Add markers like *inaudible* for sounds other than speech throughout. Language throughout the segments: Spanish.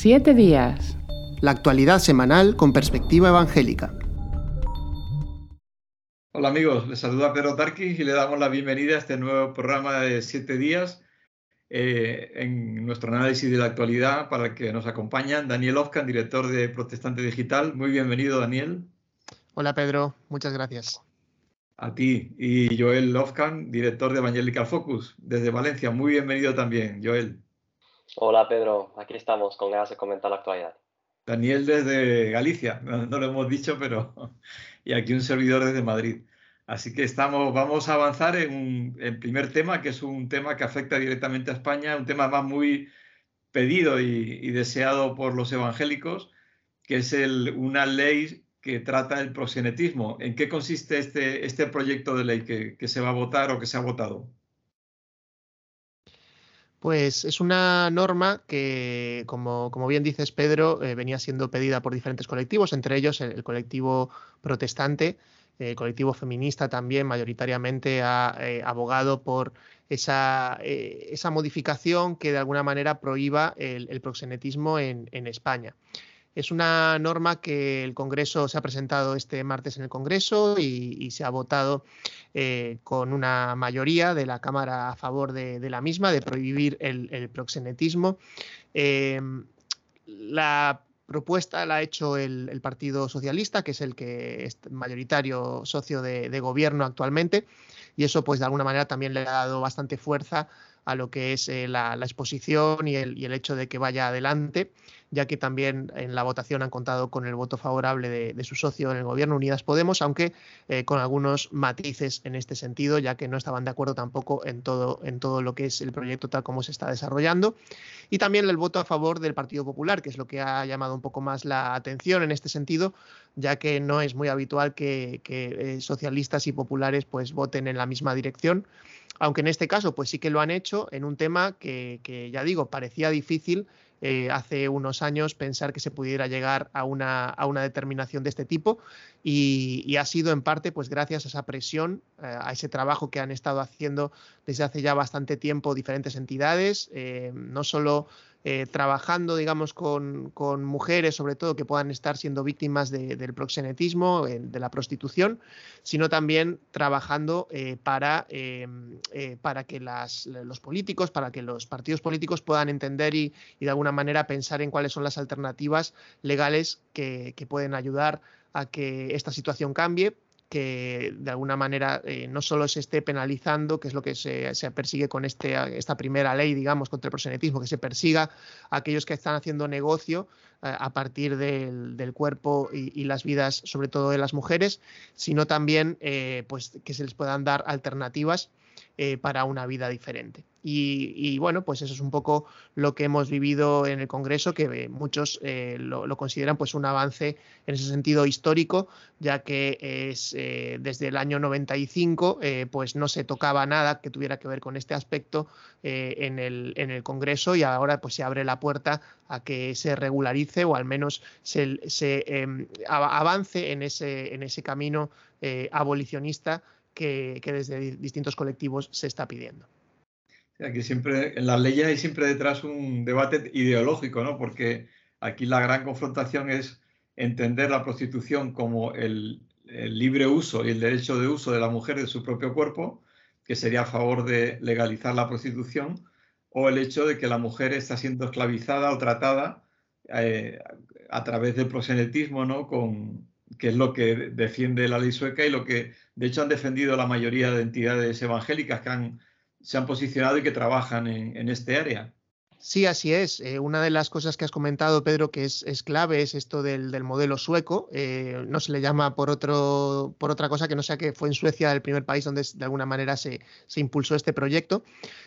Siete días. La actualidad semanal con perspectiva evangélica. Hola amigos, les saluda Pedro Tarquis y le damos la bienvenida a este nuevo programa de siete días eh, en nuestro análisis de la actualidad para el que nos acompañan Daniel Ofcan, director de Protestante Digital. Muy bienvenido, Daniel. Hola Pedro, muchas gracias. A ti y Joel Lofkan, director de Evangelical Focus desde Valencia. Muy bienvenido también, Joel. Hola Pedro, aquí estamos con ganas de comentar la actualidad. Daniel desde Galicia, no, lo hemos dicho, pero *laughs* y aquí un servidor desde Madrid. Así que estamos, vamos a avanzar en el primer tema, que es un tema que afecta directamente a España, un tema más muy pedido y, deseado por los evangélicos, que es una ley que trata el proxenetismo. ¿En qué consiste este, este proyecto de ley que, se va a votar o que se ha votado? Pues es una norma que, como, como bien dices, Pedro, eh, venía siendo pedida por diferentes colectivos, entre ellos el, colectivo protestante, el colectivo feminista también mayoritariamente ha eh, abogado por esa, eh, esa, modificación que de alguna manera prohíba el, proxenetismo en, en España. Es una norma que el Congreso se ha presentado este martes en el Congreso y, se ha votado eh, con una mayoría de la Cámara a favor de, la misma, de prohibir el, proxenetismo. Em, la propuesta la ha hecho el, Partido Socialista, que es el que es mayoritario socio de, gobierno actualmente, y eso pues de alguna manera también le ha dado bastante fuerza a lo que es eh, la, exposición y el, hecho de que vaya adelante ya que también en la votación han contado con el voto favorable de, su socio en el gobierno, Unidas Podemos, aunque eh, con algunos matices en este sentido, ya que no estaban de acuerdo tampoco en todo, en todo lo que es el proyecto tal como se está desarrollando. Y también el voto a favor del Partido Popular, que es lo que ha llamado un poco más la atención en este sentido, ya que no es muy habitual que, eh, socialistas y populares pues voten en la misma dirección aunque en este caso pues sí que lo han hecho en un tema que, que ya digo parecía difícil eh, hace unos años pensar que se pudiera llegar a una, a una determinación de este tipo y, ha sido en parte pues gracias a esa presión, eh, a ese trabajo que han estado haciendo desde hace ya bastante tiempo diferentes entidades, eh, no solo eh, trabajando, digamos, con, mujeres, sobre todo, que puedan estar siendo víctimas del proxenetismo, de la prostitución, sino también trabajando para, para que los políticos, para que los partidos políticos puedan entender y, de alguna manera pensar en cuáles son las alternativas legales que pueden ayudar a que esta situación cambie que de alguna manera eh, no solo se esté penalizando, que es lo que se, persigue con este, esta primera ley, digamos, contra el prosenetismo, que se persiga a aquellos que están haciendo negocio eh, a partir del, cuerpo y, las vidas, sobre todo de las mujeres, sino también eh, pues, que se les puedan dar alternativas para una vida diferente. Y, bueno, pues eso es un poco lo que hemos vivido en el Congreso, que eh, muchos eh, lo, consideran pues un avance en ese sentido histórico, ya que es eh, desde el año 95 pues no se tocaba nada que tuviera que ver con este aspecto en, el, en el Congreso y ahora pues se abre la puerta a que se regularice o al menos se, em, avance en ese, en ese camino abolicionista que desde distintos colectivos se está pidiendo. Aquí siempre, en las leyes hay siempre detrás un debate ideológico, ¿no? Porque aquí la gran confrontación es entender la prostitución como el, libre uso y el derecho de uso de la mujer de su propio cuerpo, que sería a favor de legalizar la prostitución, o el hecho de que la mujer está siendo esclavizada o tratada eh, a través del prosenetismo, ¿no? Con, que es lo que defiende la ley sueca y lo que de hecho han defendido la mayoría de entidades evangélicas que han se han posicionado y que trabajan en, este área. Sí, así es. Eh, una de las cosas que has comentado, Pedro, que es, clave es esto del, modelo sueco. Eh, no se le llama por, otra cosa que no sea que fue en Suecia el primer país donde de alguna manera se, impulsó este proyecto.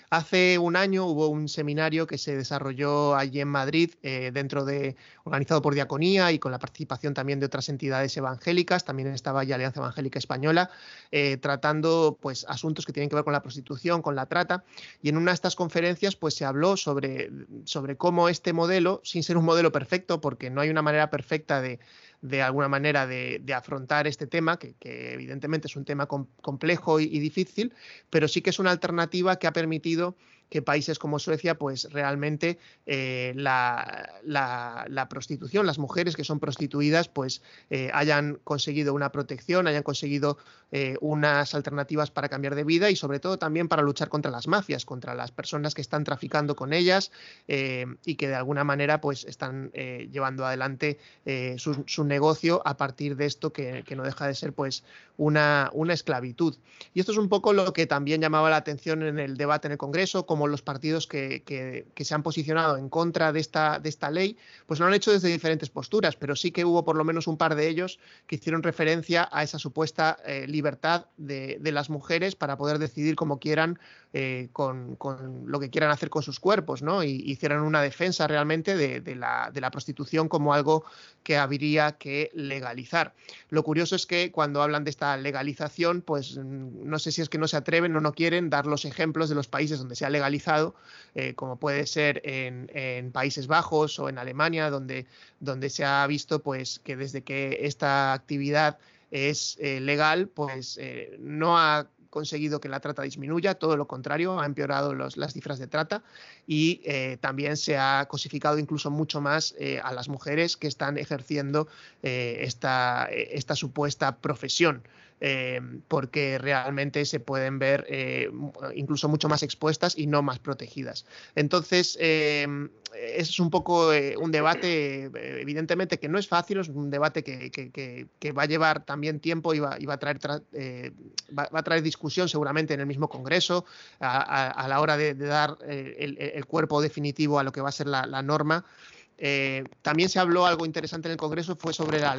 Hace un año hubo un seminario que se desarrolló allí en Madrid, eh, dentro de, organizado por Diaconía y con la participación también de otras entidades evangélicas. También estaba allí Alianza Evangélica Española, tratando pues, asuntos que tienen que ver con la prostitución, con la trata. Y en una de estas conferencias pues, se habló sobre sobre, cómo este modelo, sin ser un modelo perfecto, porque no hay una manera perfecta de, de alguna manera de, afrontar este tema, que, evidentemente es un tema complejo y, difícil, pero sí que es una alternativa que ha permitido que países como Suecia, pues realmente eh, la, prostitución, las mujeres que son prostituidas, pues eh, hayan conseguido una protección, hayan conseguido eh, unas alternativas para cambiar de vida y sobre todo también para luchar contra las mafias, contra las personas que están traficando con ellas y que de alguna manera pues están llevando adelante su, negocio a partir de esto que, que, no deja de ser pues una, una esclavitud. Y esto es un poco lo que también llamaba la atención en el debate en el Congreso, como los partidos que, se han posicionado en contra de esta, de esta ley, pues lo han hecho desde diferentes posturas, pero sí que hubo por lo menos un par de ellos que hicieron referencia a esa supuesta eh, libertad de, las mujeres para poder decidir como quieran eh, con, lo que quieran hacer con sus cuerpos, ¿no? Y hicieron una defensa realmente de, la, de la prostitución como algo que habría que legalizar. Lo curioso es que cuando hablan de esta legalización, pues mm, no sé si es que no se atreven o no quieren dar los ejemplos de los países donde se ha legalizado, eh, como puede ser en, Países Bajos o en Alemania, donde, donde se ha visto pues, que desde que esta actividad es eh, legal, pues eh, no ha conseguido que la trata disminuya, todo lo contrario, ha empeorado las cifras de trata y también se ha cosificado incluso mucho más a las mujeres que están ejerciendo esta, esta supuesta profesión. Eh, porque realmente se pueden ver eh, incluso mucho más expuestas y no más protegidas. Entonces, eh, es un poco un debate, evidentemente, que no es fácil, es un debate que, va a llevar también tiempo y va, a, traer va, a traer discusión seguramente en el mismo Congreso a, la hora de, dar el, cuerpo definitivo a lo que va a ser la, norma. también se habló algo interesante en el Congreso, fue sobre la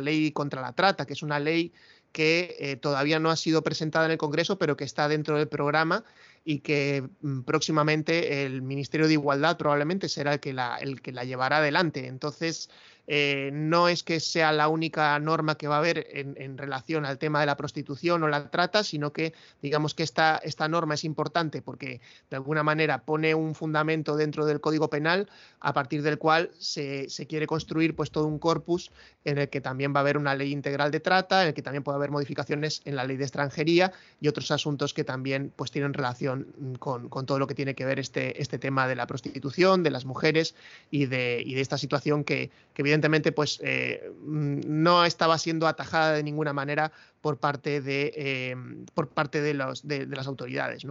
ley contra la trata, que es una ley que eh, todavía no ha sido presentada en el Congreso, pero que está dentro del programa y que mm, próximamente el Ministerio de Igualdad probablemente será el que la, el que la llevará adelante. Entonces, eh, no es que sea la única norma que va a haber en, relación al tema de la prostitución o la trata, sino que digamos que esta, esta norma es importante porque de alguna manera pone un fundamento dentro del Código Penal a partir del cual se, quiere construir pues todo un corpus en el que también va a haber una ley integral de trata, en el que también puede haber modificaciones en la ley de extranjería y otros asuntos que también pues tienen relación con, todo lo que tiene que ver este, este tema de la prostitución, de las mujeres y de, y de esta situación que, que evidentemente evidentemente pues eh, mm, no estaba siendo atajada de ninguna manera por parte de, eh, por parte de, los, de, las autoridades.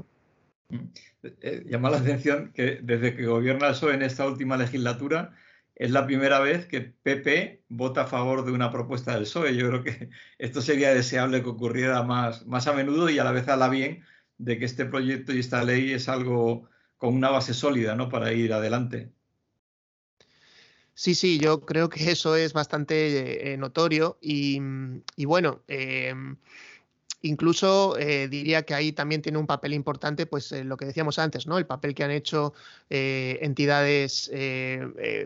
Eh, llama la atención que desde que gobierna el PSOE en esta última legislatura es la primera vez que PP vota a favor de una propuesta del PSOE. Yo creo que esto sería deseable que ocurriera más, más a menudo y a la vez a la bien de que este proyecto y esta ley es algo con una base sólida ¿no? para ir adelante. Sí, sí, yo creo que eso es bastante eh, notorio y, mm, bueno, em, Incluso eh, diría que ahí también tiene un papel importante, pues eh, lo que decíamos antes, ¿no? El papel que han hecho entidades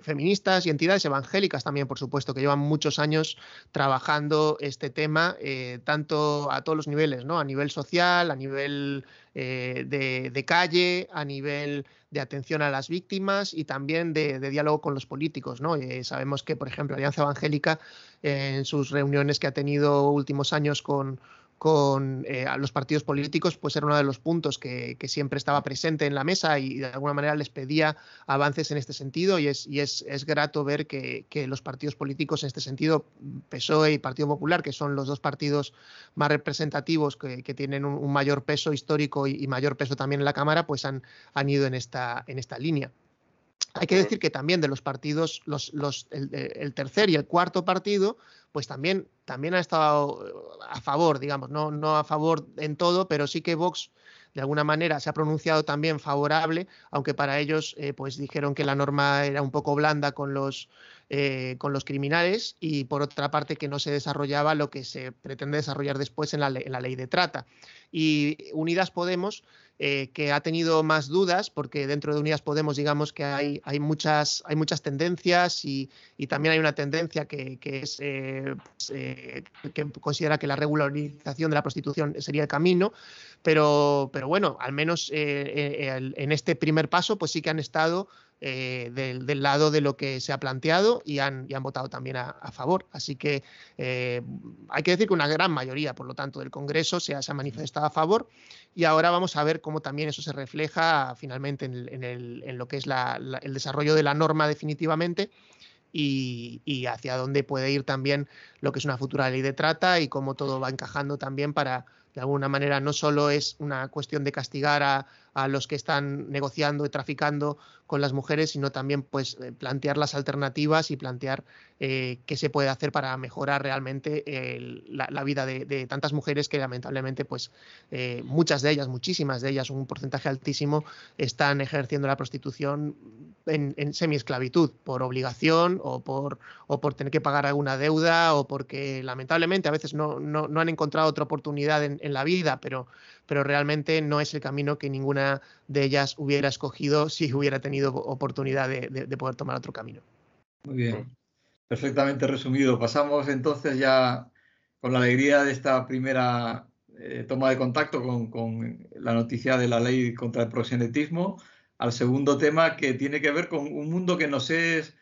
feministas y entidades evangélicas también, por supuesto, que llevan muchos años trabajando este tema, tanto a todos los niveles, ¿no? A nivel social, a nivel de, calle, a nivel de atención a las víctimas y también de, diálogo con los políticos. ¿no? Eh, sabemos que, por ejemplo, Alianza Evangélica, en sus reuniones que ha tenido últimos años con, con eh, los partidos políticos, pues era uno de los puntos que, siempre estaba presente en la mesa y de alguna manera les pedía avances en este sentido y es, y es, grato ver que, los partidos políticos en este sentido, PSOE y Partido Popular, que son los dos partidos más representativos que, tienen un, mayor peso histórico y, mayor peso también en la Cámara, pues han, han ido en esta, en esta línea. Hay que decir que también de los partidos, los, los, el, tercer y el cuarto partido, pues también, también ha estado a favor, digamos, no, a favor en todo, pero sí que Vox de alguna manera se ha pronunciado también favorable, aunque para ellos eh, pues dijeron que la norma era un poco blanda con los, eh, con los criminales y por otra parte que no se desarrollaba lo que se pretende desarrollar después en la, en la ley de trata. Y Unidas Podemos eh, que ha tenido más dudas, porque dentro de Unidas Podemos, digamos que hay, hay, muchas, hay muchas tendencias y, también hay una tendencia que, es, eh, pues, eh, que considera que la regularización de la prostitución sería el camino, pero, pero bueno, al menos en este primer paso, pues sí que han estado eh, del, lado de lo que se ha planteado y han, han votado también a, favor. Así que eh, hay que decir que una gran mayoría, por lo tanto, del Congreso se ha, manifestado a favor y ahora vamos a ver cómo también eso se refleja finalmente en, lo que es el desarrollo de la norma definitivamente y, hacia dónde puede ir también lo que es una futura ley de trata y cómo todo va encajando también para, de alguna manera, no solo es una cuestión de castigar a, a los que están negociando y traficando con las mujeres, sino también pues eh, plantear las alternativas y plantear eh, qué se puede hacer para mejorar realmente la, vida de, tantas mujeres que lamentablemente pues eh, muchas de ellas, muchísimas de ellas, un porcentaje altísimo, están ejerciendo la prostitución en, en semiesclavitud por obligación o por, o por tener que pagar alguna deuda o porque lamentablemente a veces no, no, han encontrado otra oportunidad en, en la vida, pero, pero realmente no es el camino que ninguna de ellas hubiera escogido si hubiera tenido oportunidad de, poder tomar otro camino. Muy bien, perfectamente resumido. Pasamos entonces ya con la alegría de esta primera eh, toma de contacto con, la noticia de la ley contra el proxenetismo al segundo tema que tiene que ver con un mundo que nos es,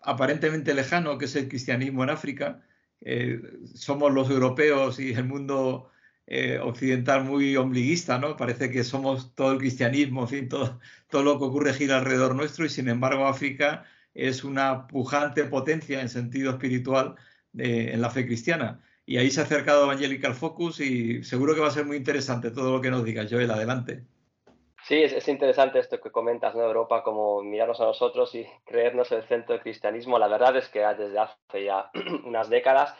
aparentemente lejano, que es el cristianismo en África. Eh, somos los europeos y el mundo eh, occidental muy ombliguista, ¿no? Parece que somos todo el cristianismo, todo, todo lo que ocurre gira alrededor nuestro y sin embargo África es una pujante potencia en sentido espiritual en la fe cristiana. Y ahí se ha acercado Evangelical Focus y seguro que va a ser muy interesante todo lo que nos digas. Joel, adelante. Sí, es, es, interesante esto que comentas, ¿no? Europa, como mirarnos a nosotros y creernos el centro del cristianismo. La verdad es que desde hace ya *clears throat* unas décadas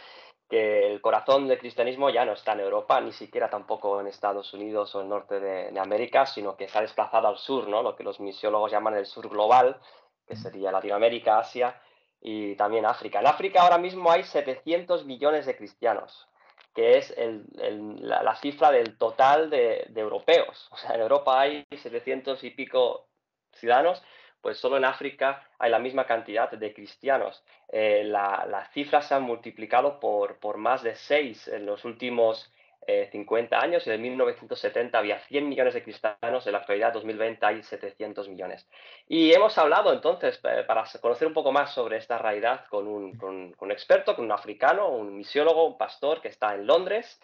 que el corazón del cristianismo ya no está en Europa, ni siquiera tampoco en Estados Unidos o el norte de, América, sino que se ha desplazado al sur, ¿no? lo que los misiólogos llaman el sur global, que sería Latinoamérica, Asia y también África. En África ahora mismo hay 700 millones de cristianos, que es la, cifra del total de, europeos. O sea, en Europa hay 700 y pico ciudadanos pues solo en África hay la misma cantidad de cristianos. Eh, las cifras se han multiplicado por, por más de seis en los últimos 50 eh, años y en 1970 había 100 millones de cristianos, en la actualidad 2020 hay 700 millones. Y hemos hablado entonces, eh, para conocer un poco más sobre esta realidad, con un, con un experto, con un africano, un misiólogo, un pastor que está en Londres,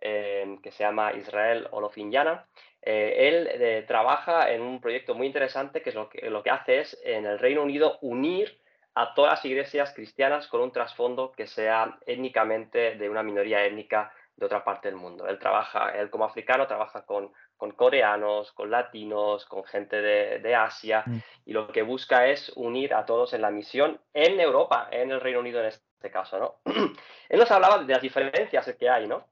que se llama Israel Olofinyana. Eh, él eh, trabaja en un proyecto muy interesante que, es lo, que lo que hace es en el Reino Unido unir a todas las iglesias cristianas con un trasfondo que sea étnicamente de una minoría étnica de otra parte del mundo. Él trabaja, él como africano trabaja con, con coreanos, con latinos, con gente de, de Asia mm. y lo que busca es unir a todos en la misión en Europa, en el Reino Unido en este caso, ¿no? *clears throat* él nos hablaba de las diferencias que hay, ¿no?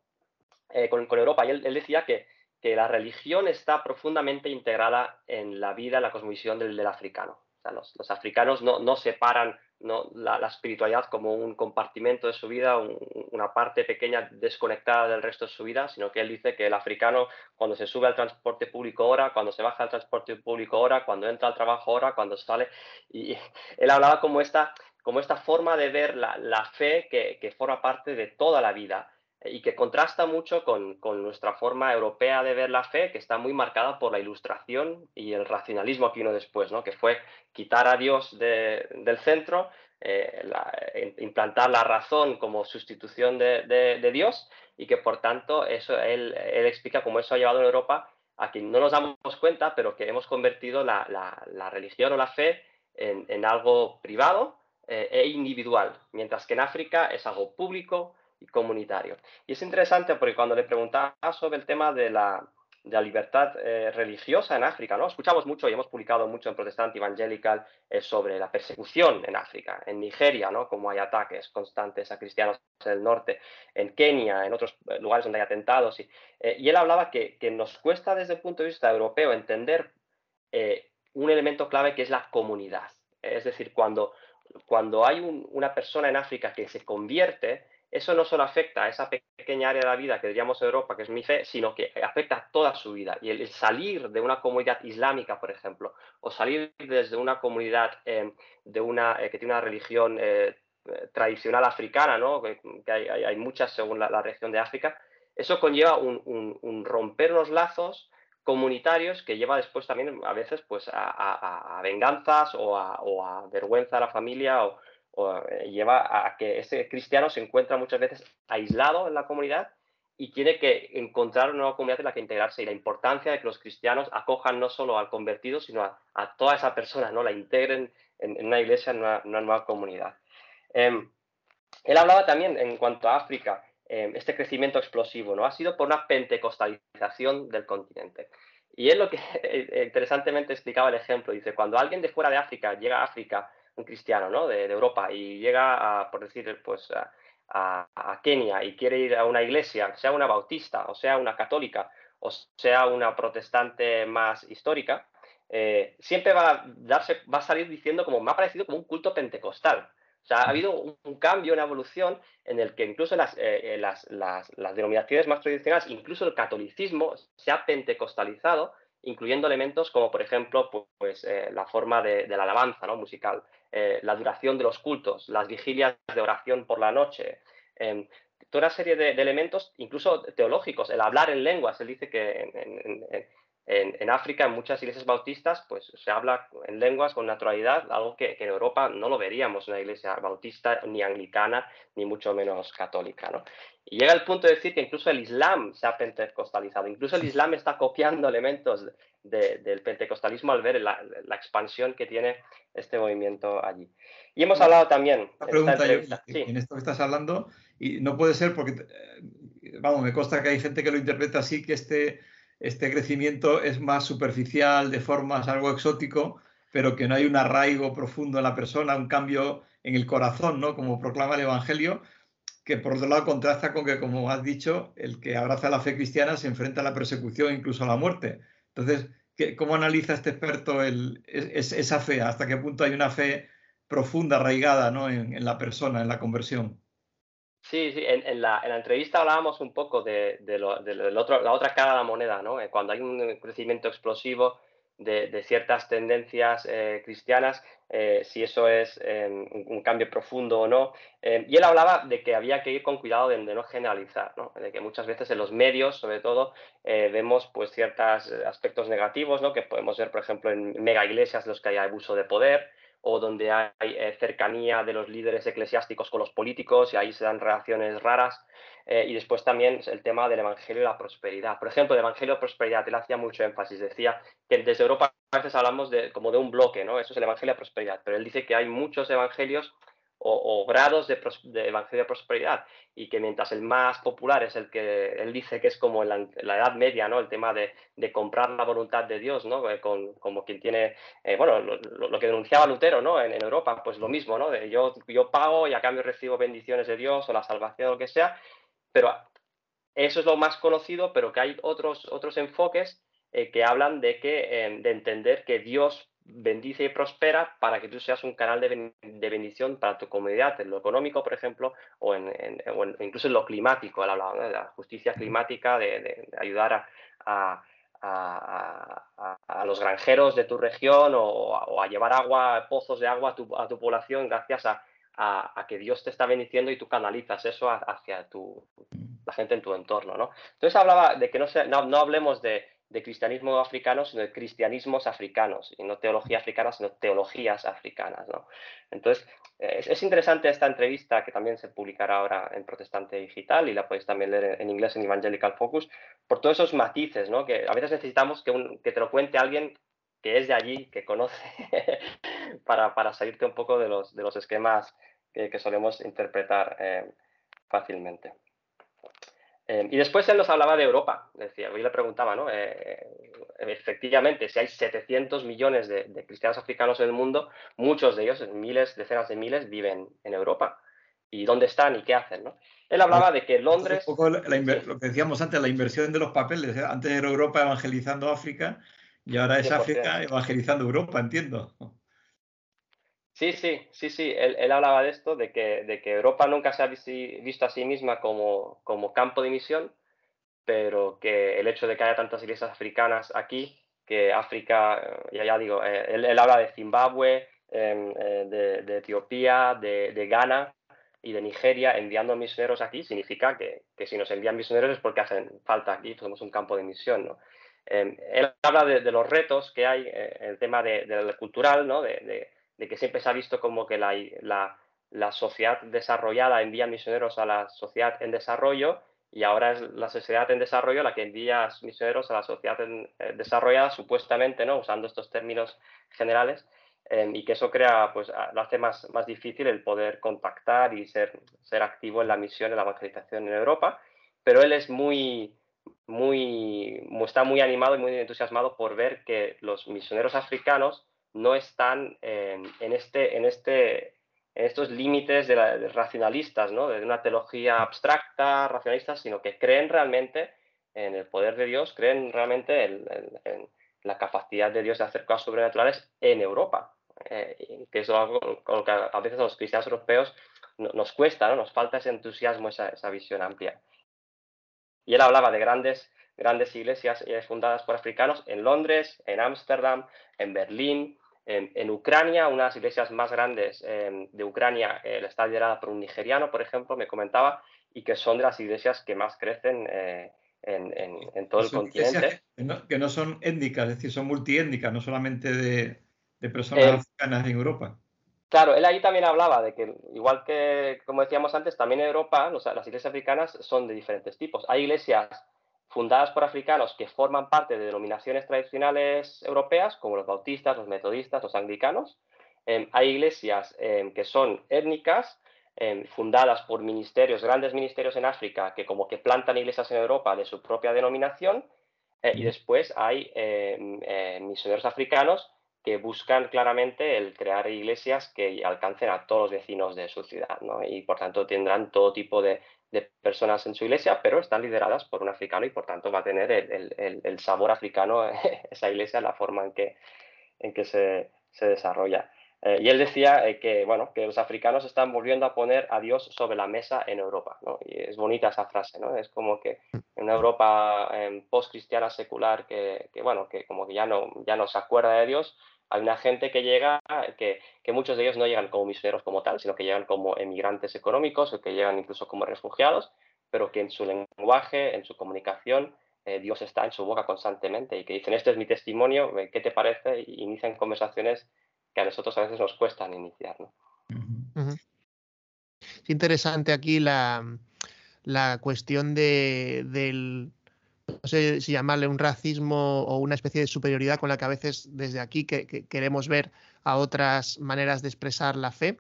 Eh, con, con, Europa y él decía que que la religión está profundamente integrada en la vida, en la cosmovisión del, africano. los, africanos no, separan la, espiritualidad como un compartimento de su vida, una parte pequeña desconectada del resto de su vida, sino que él dice que el africano cuando se sube al transporte público ora, cuando se baja al transporte público ora, cuando entra al trabajo ora, cuando sale. Y *laughs* él hablaba como esta, como esta forma de ver la, fe que, que forma parte de toda la vida y que contrasta mucho con, nuestra forma europea de ver la fe, que está muy marcada por la ilustración y el racionalismo que vino después, ¿no? que fue quitar a Dios del centro, eh, implantar la razón como sustitución de, Dios y que por tanto eso él, explica cómo eso ha llevado en Europa a que no nos damos cuenta, pero que hemos convertido la, religión o la fe en, algo privado eh, e individual, mientras que en África es algo público, y comunitario. Y es interesante porque cuando le preguntaba sobre el tema de la, de la libertad eh, religiosa en África, ¿no? Escuchamos mucho y hemos publicado mucho en Protestante Evangelical eh, sobre la persecución en África, en Nigeria, ¿no? Como hay ataques constantes a cristianos en el norte, en Kenia, en otros eh, lugares donde hay atentados. Y, y él hablaba que, que, nos cuesta desde el punto de vista europeo entender un elemento clave que es la comunidad. Es decir, cuando, cuando hay una persona en África que se convierte, eso no solo afecta a esa pequeña área de la vida que diríamos Europa, que es mi fe, sino que afecta a toda su vida. Y el, salir de una comunidad islámica, por ejemplo, o salir desde una comunidad eh, de una, eh, que tiene una religión eh, tradicional africana, ¿no? que, hay, muchas según la, región de África, eso conlleva un, romper los lazos comunitarios que lleva después también a veces pues a, venganzas o, a, vergüenza a la familia o, eh, lleva a que ese cristiano se encuentra muchas veces aislado en la comunidad y tiene que encontrar una nueva comunidad en la que integrarse y la importancia de que los cristianos acojan no solo al convertido, sino a, toda esa persona, ¿no? la integren en, una iglesia, en una, nueva comunidad. Em, él hablaba también en cuanto a África, em, este crecimiento explosivo, ¿no? Ha sido por una pentecostalización del continente. Y él lo que *laughs* eh, interesantemente explicaba el ejemplo, dice, cuando alguien de fuera de África llega a África, un cristiano, ¿no? De, Europa, y llega a, por decir, pues a, Kenia y quiere ir a una iglesia, sea una bautista o sea una católica o sea una protestante más histórica, eh, siempre va a, darse, va a salir diciendo como me ha parecido como un culto pentecostal. O sea, ha habido un, cambio, una evolución en el que incluso las, eh, eh, las, las, denominaciones más tradicionales, incluso el catolicismo, se ha pentecostalizado, incluyendo elementos como, por ejemplo, pues, la forma de, la alabanza ¿no? musical. Eh, la duración de los cultos, las vigilias de oración por la noche, em, toda una serie de, elementos, incluso teológicos, el hablar en lenguas. Él dice que en, África, en muchas iglesias bautistas, pues se habla en lenguas con naturalidad, algo que, en Europa no lo veríamos en una iglesia bautista, ni anglicana, ni mucho menos católica. ¿no? Y llega el punto de decir que incluso el Islam se ha pentecostalizado, incluso el Islam está copiando elementos del pentecostalismo al ver la, expansión que tiene este movimiento allí. Y hemos hablado también... pregunta en esto que estás hablando, y no puede ser porque, eh, vamos, me consta que hay gente que lo interpreta así, que este, este crecimiento es más superficial, de formas algo exótico, pero que no hay un arraigo profundo en la persona, un cambio en el corazón, ¿no? Como proclama el Evangelio, que por otro lado contrasta con que, como has dicho, el que abraza la fe cristiana se enfrenta a la persecución, incluso a la muerte. Entonces, ¿cómo analiza este experto esa fe? ¿Hasta qué punto hay una fe profunda, arraigada ¿no? en, la persona, en la conversión? Sí, sí, en, la, entrevista hablábamos un poco de, la otra cara de la moneda, ¿no? Eh, cuando hay un crecimiento explosivo de, ciertas tendencias eh, cristianas, eh, si eso es em, un, cambio profundo o no. Y él hablaba de que había que ir con cuidado de, no generalizar, ¿no? de que muchas veces en los medios, sobre todo, vemos pues ciertos aspectos negativos, ¿no? que podemos ver, por ejemplo, en mega iglesias los que hay abuso de poder o donde hay cercanía de los líderes eclesiásticos con los políticos y ahí se dan reacciones raras. y después también el tema del Evangelio y la prosperidad. Por ejemplo, el Evangelio la prosperidad, él hacía mucho énfasis, decía que desde Europa a veces hablamos de, como de un bloque, ¿no? Eso es el Evangelio de prosperidad, pero él dice que hay muchos evangelios o, grados de, Evangelio de prosperidad y que mientras el más popular es el que él dice que es como la, Edad Media, ¿no? El tema de, comprar la voluntad de Dios, ¿no? Eh, con, como quien tiene, eh, bueno, lo, que denunciaba Lutero, ¿no? En, Europa, pues lo mismo, ¿no? De yo, yo pago y a cambio recibo bendiciones de Dios o la salvación o lo que sea, pero eso es lo más conocido, pero que hay otros, otros enfoques eh, que hablan de, que, de entender que Dios bendice y prospera para que tú seas un canal de, bendición para tu comunidad, en lo económico, por ejemplo, o, en, incluso en lo climático, él hablaba de la justicia climática, de, ayudar a, a, los granjeros de tu región o, a llevar agua, pozos de agua a tu, a tu población gracias a, que Dios te está bendiciendo y tú canalizas eso hacia tu, la gente en tu entorno. ¿no? Entonces hablaba de que no, no hablemos de de cristianismo africano, sino de cristianismos africanos, y no teología africana, sino teologías africanas. ¿no? Entonces, es, interesante esta entrevista que también se publicará ahora en Protestante Digital y la podéis también leer en inglés en Evangelical Focus, por todos esos matices, ¿no? que a veces necesitamos que, un, que te lo cuente alguien que es de allí, que conoce, *laughs* para, para, salirte un poco de los, de los esquemas que, solemos interpretar eh, fácilmente. Em, y después él nos hablaba de Europa, decía, yo le preguntaba, ¿no? Eh, efectivamente, si hay 700 millones de, cristianos africanos en el mundo, muchos de ellos, miles, decenas de miles, viven en Europa. ¿Y dónde están y qué hacen? ¿no? Él hablaba de que Londres... Un poco lo que decíamos antes, la inversión de los papeles. ¿eh? Antes era Europa evangelizando África y ahora es África evangelizando Europa, entiendo. Sí, sí, sí, sí. Él, hablaba de esto, de que, de que, Europa nunca se ha visto a sí misma como, como, campo de misión, pero que el hecho de que haya tantas iglesias africanas aquí, que África, ya, ya digo, eh, él, habla de Zimbabue, em, eh, de, Etiopía, de, Ghana y de Nigeria enviando misioneros aquí, significa que, que, si nos envían misioneros es porque hacen falta aquí, somos un campo de misión, ¿no? Em, él habla de, los retos que hay, eh, el tema del cultural, ¿no? de, que siempre se ha visto como que la, la, sociedad desarrollada envía misioneros a la sociedad en desarrollo y ahora es la sociedad en desarrollo la que envía misioneros a la sociedad eh, desarrollada, supuestamente, ¿no? usando estos términos generales, em, y que eso crea, pues, lo hace más, más difícil el poder contactar y ser, ser activo en la misión, en la evangelización en Europa. Pero él es muy, muy, está muy animado y muy entusiasmado por ver que los misioneros africanos no están en, este, en, este, en estos límites de, racionalistas, ¿no? de una teología abstracta, racionalista, sino que creen realmente en el poder de Dios, creen realmente en, la capacidad de Dios de hacer cosas sobrenaturales en Europa, eh, que es algo con lo que a veces a los cristianos europeos nos cuesta, ¿no? nos falta ese entusiasmo, esa, esa visión amplia. Y él hablaba de grandes, grandes iglesias eh, fundadas por africanos en Londres, en Ámsterdam, en Berlín, en, Ucrania, unas iglesias más grandes em, de Ucrania eh, está liderada por un nigeriano, por ejemplo, me comentaba, y que son de las iglesias que más crecen eh, en, todo el continente. Que no, son étnicas, es decir, son multiétnicas, no solamente de, personas africanas en Europa. Claro, él ahí también hablaba de que, igual que, como decíamos antes, también en Europa las iglesias africanas son de diferentes tipos. Hay iglesias fundadas por africanos que forman parte de denominaciones tradicionales europeas, como los bautistas, los metodistas, los anglicanos. Em, hay iglesias em, que son étnicas, em, fundadas por ministerios, grandes ministerios en África, que como que plantan iglesias en Europa de su propia denominación. Eh, y después hay eh, misioneros africanos que buscan claramente el crear iglesias que alcancen a todos los vecinos de su ciudad, ¿no? Y por tanto tendrán todo tipo de, personas en su iglesia, pero están lideradas por un africano y por tanto va a tener el, sabor africano *laughs* esa iglesia, la forma en que, en que se, desarrolla. Eh, y él decía eh, que, bueno, que los africanos están volviendo a poner a Dios sobre la mesa en Europa, ¿no? Y es bonita esa frase, ¿no? Es como que en una Europa eh, post-cristiana secular que, que, bueno, que como que ya no, ya no se acuerda de Dios, hay una gente que llega, que, muchos de ellos no llegan como misioneros como tal, sino que llegan como emigrantes económicos o que llegan incluso como refugiados, pero que en su lenguaje, en su comunicación, eh, Dios está en su boca constantemente y que dicen, este es mi testimonio, eh, ¿qué te parece? Y inician conversaciones que a nosotros a veces nos cuestan iniciar. Es interesante aquí la, la cuestión de, del, no sé si llamarle un racismo o una especie de superioridad con la que a veces desde aquí queremos ver a otras maneras de expresar la fe,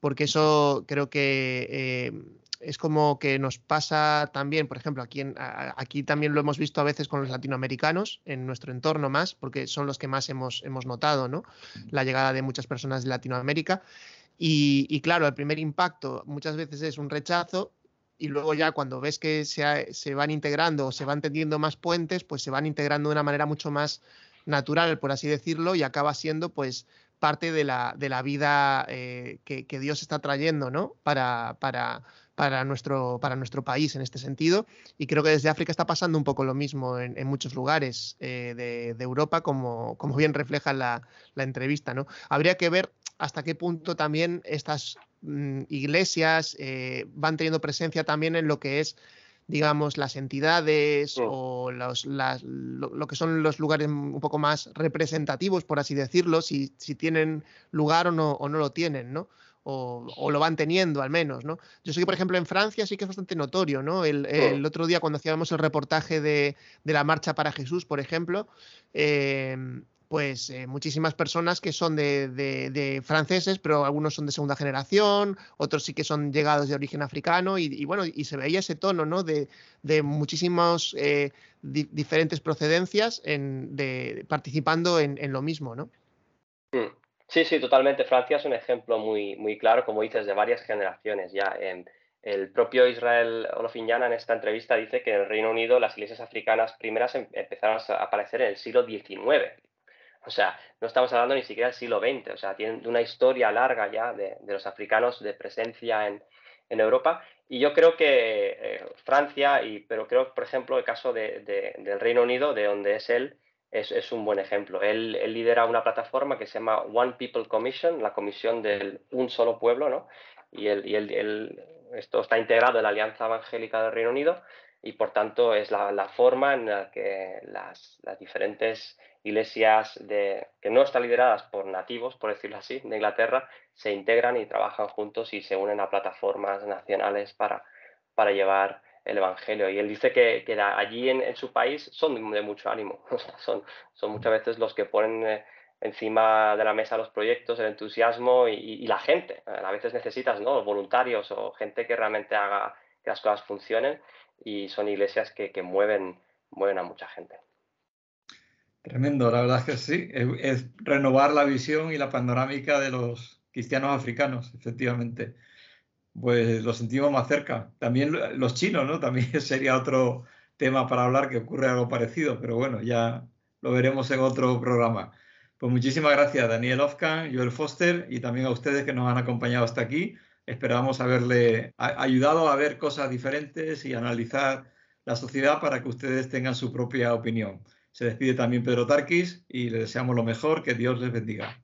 porque eso creo que eh, es como que nos pasa también, por ejemplo, aquí, aquí también lo hemos visto a veces con los latinoamericanos, en nuestro entorno más, porque son los que más hemos, hemos notado, ¿no? La llegada de muchas personas de Latinoamérica. Y, y, claro, el primer impacto muchas veces es un rechazo y luego ya cuando ves que se, se, van integrando o se van tendiendo más puentes, pues se van integrando de una manera mucho más natural, por así decirlo, y acaba siendo pues parte de la, de la vida eh, que, Dios está trayendo, ¿no? Para, para, para, nuestro, para nuestro país en este sentido. Y creo que desde África está pasando un poco lo mismo en, muchos lugares eh, de, de, Europa, como, como bien refleja la, la entrevista, ¿no? Habría que ver hasta qué punto también estas mm, iglesias eh, van teniendo presencia también en lo que es digamos, las entidades o los, lo, que son los lugares un poco más representativos, por así decirlo, si, si tienen lugar o no, o no lo tienen, ¿no? O, lo van teniendo al menos, ¿no? Yo sé que, por ejemplo, en Francia sí que es bastante notorio, ¿no? El, el otro día cuando hacíamos el reportaje de, de, la Marcha para Jesús, por ejemplo, eh, pues eh, muchísimas personas que son de, franceses, pero algunos son de segunda generación, otros sí que son llegados de origen africano, y, bueno, y se veía ese tono, ¿no? De, de muchísimas eh, diferentes procedencias en, participando en, lo mismo, ¿no? Mm. Sí, sí, totalmente. Francia es un ejemplo muy, muy claro, como dices, de varias generaciones ya. el propio Israel Olofinjana en esta entrevista dice que en el Reino Unido las iglesias africanas primeras em, empezaron a aparecer en el siglo XIX o sea, no estamos hablando ni siquiera del siglo XX, o sea, tienen una historia larga ya de, los africanos de presencia en, Europa. Y yo creo que eh, Francia, y, pero creo, por ejemplo, el caso del Reino Unido, de donde es él, es, un buen ejemplo. Él, lidera una plataforma que se llama One People Commission, la comisión del un solo pueblo, ¿no? Y, él, y esto está integrado en la Alianza Evangélica del Reino Unido. y por tanto es la, forma en la que las, diferentes iglesias de, que no están lideradas por nativos, por decirlo así, de Inglaterra, se integran y trabajan juntos y se unen a plataformas nacionales para, para llevar el Evangelio. Y él dice que, que allí en, su país son de, mucho ánimo, *laughs* son, son muchas veces los que ponen eh, encima de la mesa los proyectos, el entusiasmo y, la gente. A veces necesitas ¿no? voluntarios o gente que realmente haga que las cosas funcionen y son iglesias que, mueven, mueven a mucha gente. Tremendo, la verdad es que sí, es, renovar la visión y la panorámica de los cristianos africanos, efectivamente. Pues lo sentimos más cerca. También los chinos, ¿no? También *laughs* sería otro tema para hablar que ocurre algo parecido, pero bueno, ya lo veremos en otro programa. Pues muchísimas gracias, Daniel Ofkan, Joel Foster y también a ustedes que nos han acompañado hasta aquí. Esperamos haberle ayudado a ver cosas diferentes y analizar la sociedad para que ustedes tengan su propia opinión. Se despide también Pedro Tarquis y le deseamos lo mejor, que Dios les bendiga.